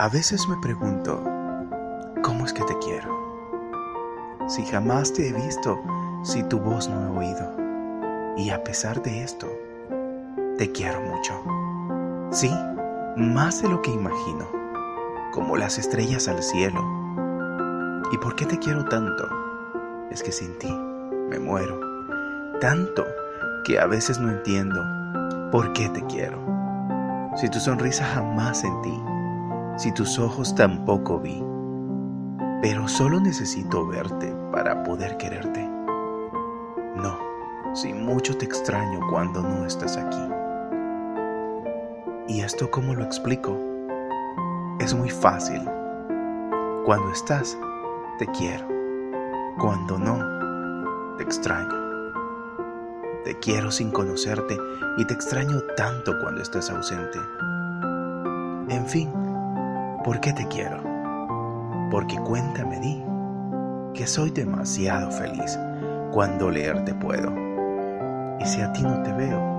A veces me pregunto, ¿cómo es que te quiero? Si jamás te he visto, si tu voz no he oído. Y a pesar de esto, te quiero mucho. Sí, más de lo que imagino, como las estrellas al cielo. ¿Y por qué te quiero tanto? Es que sin ti me muero. Tanto que a veces no entiendo por qué te quiero. Si tu sonrisa jamás sentí si tus ojos tampoco vi, pero solo necesito verte para poder quererte. No, si mucho te extraño cuando no estás aquí. ¿Y esto cómo lo explico? Es muy fácil. Cuando estás, te quiero. Cuando no, te extraño. Te quiero sin conocerte y te extraño tanto cuando estás ausente. En fin, ¿Por qué te quiero? Porque cuenta me di que soy demasiado feliz cuando leerte puedo. Y si a ti no te veo,